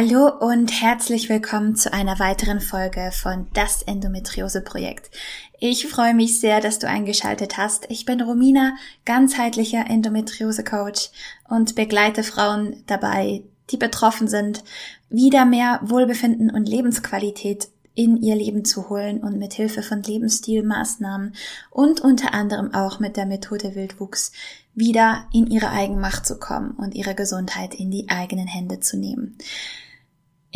Hallo und herzlich willkommen zu einer weiteren Folge von Das Endometriose Projekt. Ich freue mich sehr, dass du eingeschaltet hast. Ich bin Romina, ganzheitlicher Endometriose Coach und begleite Frauen dabei, die betroffen sind, wieder mehr Wohlbefinden und Lebensqualität in ihr Leben zu holen und mit Hilfe von Lebensstilmaßnahmen und unter anderem auch mit der Methode Wildwuchs wieder in ihre Eigenmacht zu kommen und ihre Gesundheit in die eigenen Hände zu nehmen.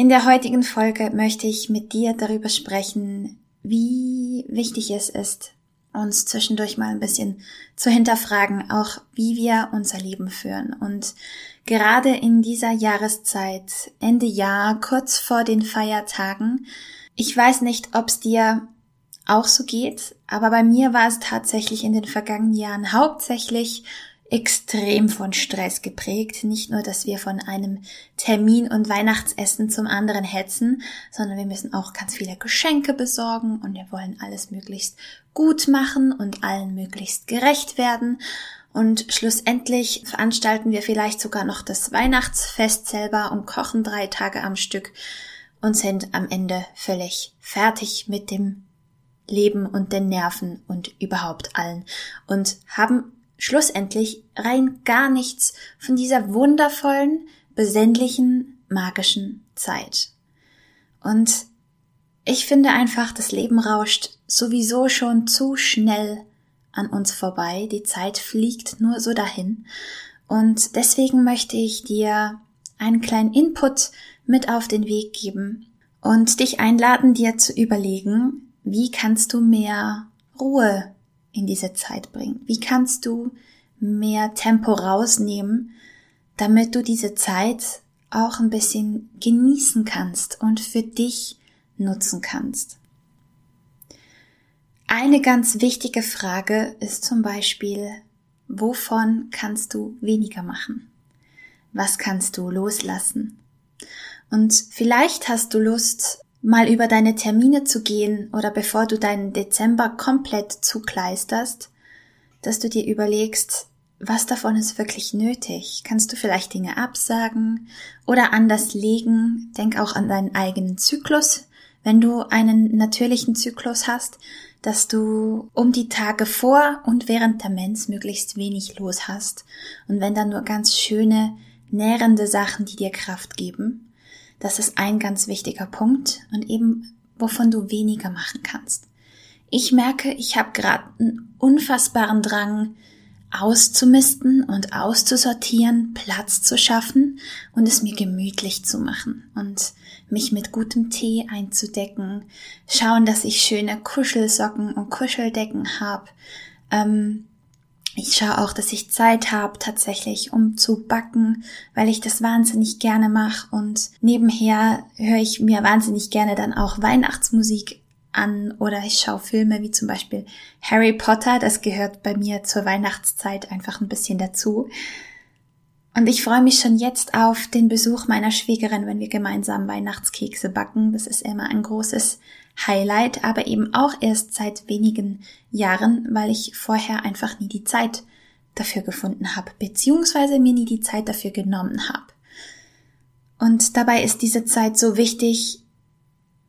In der heutigen Folge möchte ich mit dir darüber sprechen, wie wichtig es ist, uns zwischendurch mal ein bisschen zu hinterfragen, auch wie wir unser Leben führen. Und gerade in dieser Jahreszeit, Ende Jahr, kurz vor den Feiertagen, ich weiß nicht, ob es dir auch so geht, aber bei mir war es tatsächlich in den vergangenen Jahren hauptsächlich extrem von Stress geprägt. Nicht nur, dass wir von einem Termin und Weihnachtsessen zum anderen hetzen, sondern wir müssen auch ganz viele Geschenke besorgen und wir wollen alles möglichst gut machen und allen möglichst gerecht werden. Und schlussendlich veranstalten wir vielleicht sogar noch das Weihnachtsfest selber und kochen drei Tage am Stück und sind am Ende völlig fertig mit dem Leben und den Nerven und überhaupt allen und haben schlussendlich rein gar nichts von dieser wundervollen, besinnlichen, magischen Zeit. Und ich finde einfach, das Leben rauscht sowieso schon zu schnell an uns vorbei. Die Zeit fliegt nur so dahin. Und deswegen möchte ich dir einen kleinen Input mit auf den Weg geben und dich einladen, dir zu überlegen, wie kannst du mehr Ruhe in diese Zeit bringen? Wie kannst du mehr Tempo rausnehmen, damit du diese Zeit auch ein bisschen genießen kannst und für dich nutzen kannst? Eine ganz wichtige Frage ist zum Beispiel, wovon kannst du weniger machen? Was kannst du loslassen? Und vielleicht hast du Lust, mal über deine Termine zu gehen oder bevor du deinen Dezember komplett zukleisterst, dass du dir überlegst, was davon ist wirklich nötig? Kannst du vielleicht Dinge absagen oder anders legen? Denk auch an deinen eigenen Zyklus, wenn du einen natürlichen Zyklus hast, dass du um die Tage vor und während der Mens möglichst wenig los hast und wenn dann nur ganz schöne, nährende Sachen, die dir Kraft geben. Das ist ein ganz wichtiger Punkt und eben wovon du weniger machen kannst. Ich merke, ich habe gerade einen unfassbaren Drang, auszumisten und auszusortieren, Platz zu schaffen und es mir gemütlich zu machen und mich mit gutem Tee einzudecken, schauen, dass ich schöne Kuschelsocken und Kuscheldecken habe, ähm, ich schaue auch, dass ich Zeit habe tatsächlich, um zu backen, weil ich das wahnsinnig gerne mache und nebenher höre ich mir wahnsinnig gerne dann auch Weihnachtsmusik an oder ich schaue Filme wie zum Beispiel Harry Potter, das gehört bei mir zur Weihnachtszeit einfach ein bisschen dazu. Und ich freue mich schon jetzt auf den Besuch meiner Schwägerin, wenn wir gemeinsam Weihnachtskekse backen. Das ist immer ein großes Highlight, aber eben auch erst seit wenigen Jahren, weil ich vorher einfach nie die Zeit dafür gefunden habe, beziehungsweise mir nie die Zeit dafür genommen habe. Und dabei ist diese Zeit so wichtig,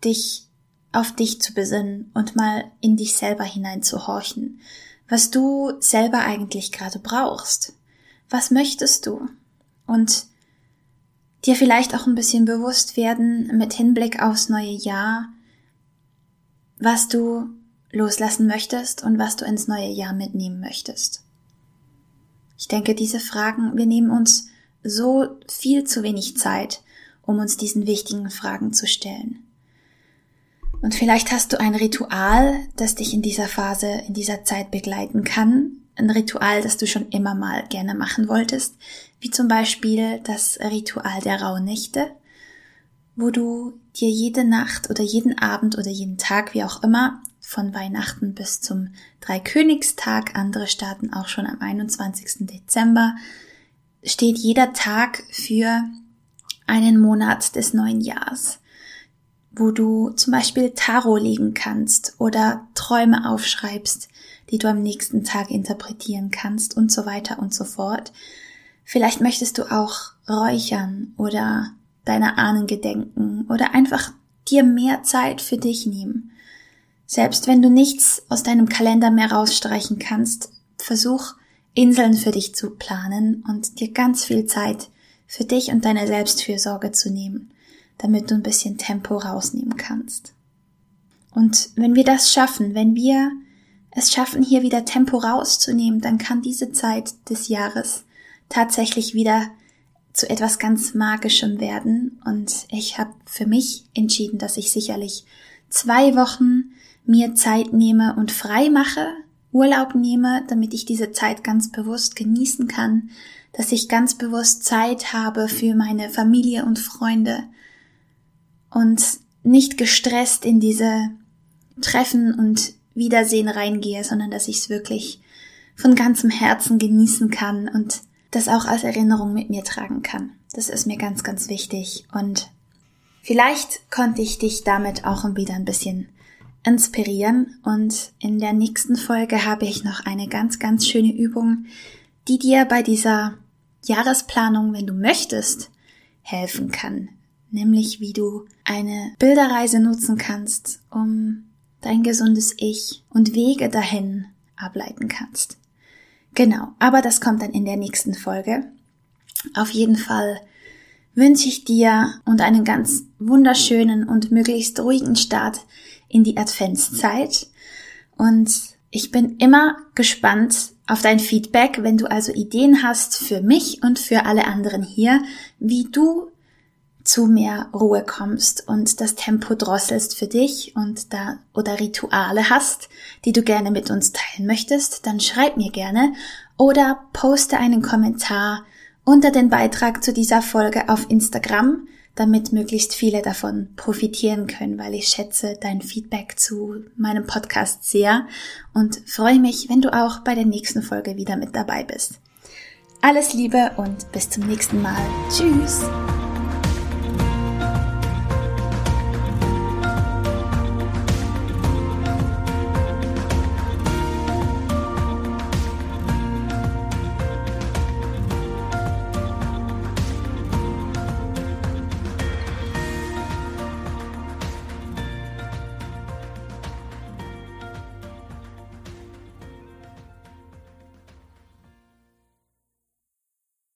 dich auf dich zu besinnen und mal in dich selber hineinzuhorchen, was du selber eigentlich gerade brauchst. Was möchtest du? Und dir vielleicht auch ein bisschen bewusst werden mit Hinblick aufs neue Jahr, was du loslassen möchtest und was du ins neue Jahr mitnehmen möchtest. Ich denke, diese Fragen, wir nehmen uns so viel zu wenig Zeit, um uns diesen wichtigen Fragen zu stellen. Und vielleicht hast du ein Ritual, das dich in dieser Phase, in dieser Zeit begleiten kann. Ein Ritual, das du schon immer mal gerne machen wolltest, wie zum Beispiel das Ritual der Rauhnächte, wo du dir jede Nacht oder jeden Abend oder jeden Tag, wie auch immer, von Weihnachten bis zum Dreikönigstag, andere starten auch schon am 21. Dezember, steht jeder Tag für einen Monat des neuen Jahres, wo du zum Beispiel Tarot legen kannst oder Träume aufschreibst, die du am nächsten Tag interpretieren kannst und so weiter und so fort. Vielleicht möchtest du auch räuchern oder deiner Ahnen gedenken oder einfach dir mehr Zeit für dich nehmen. Selbst wenn du nichts aus deinem Kalender mehr rausstreichen kannst, versuch Inseln für dich zu planen und dir ganz viel Zeit für dich und deine Selbstfürsorge zu nehmen, damit du ein bisschen Tempo rausnehmen kannst. Und wenn wir das schaffen, wenn wir es schaffen, hier wieder Tempo rauszunehmen, dann kann diese Zeit des Jahres tatsächlich wieder zu etwas ganz Magischem werden. Und ich habe für mich entschieden, dass ich sicherlich zwei Wochen mir Zeit nehme und frei mache, Urlaub nehme, damit ich diese Zeit ganz bewusst genießen kann, dass ich ganz bewusst Zeit habe für meine Familie und Freunde und nicht gestresst in diese Treffen und Wiedersehen reingehe, sondern dass ich es wirklich von ganzem Herzen genießen kann und das auch als Erinnerung mit mir tragen kann. Das ist mir ganz, ganz wichtig und vielleicht konnte ich dich damit auch wieder ein bisschen inspirieren und in der nächsten Folge habe ich noch eine ganz, ganz schöne Übung, die dir bei dieser Jahresplanung, wenn du möchtest, helfen kann. Nämlich wie du eine Bilderreise nutzen kannst, um dein gesundes Ich und Wege dahin ableiten kannst. Genau, aber das kommt dann in der nächsten Folge. Auf jeden Fall wünsche ich dir und einen ganz wunderschönen und möglichst ruhigen Start in die Adventszeit. Und ich bin immer gespannt auf dein Feedback, wenn du also Ideen hast für mich und für alle anderen hier, wie du zu mehr Ruhe kommst und das Tempo drosselst für dich und da oder Rituale hast, die du gerne mit uns teilen möchtest, dann schreib mir gerne oder poste einen Kommentar unter den Beitrag zu dieser Folge auf Instagram, damit möglichst viele davon profitieren können, weil ich schätze dein Feedback zu meinem Podcast sehr und freue mich, wenn du auch bei der nächsten Folge wieder mit dabei bist. Alles Liebe und bis zum nächsten Mal. Tschüss!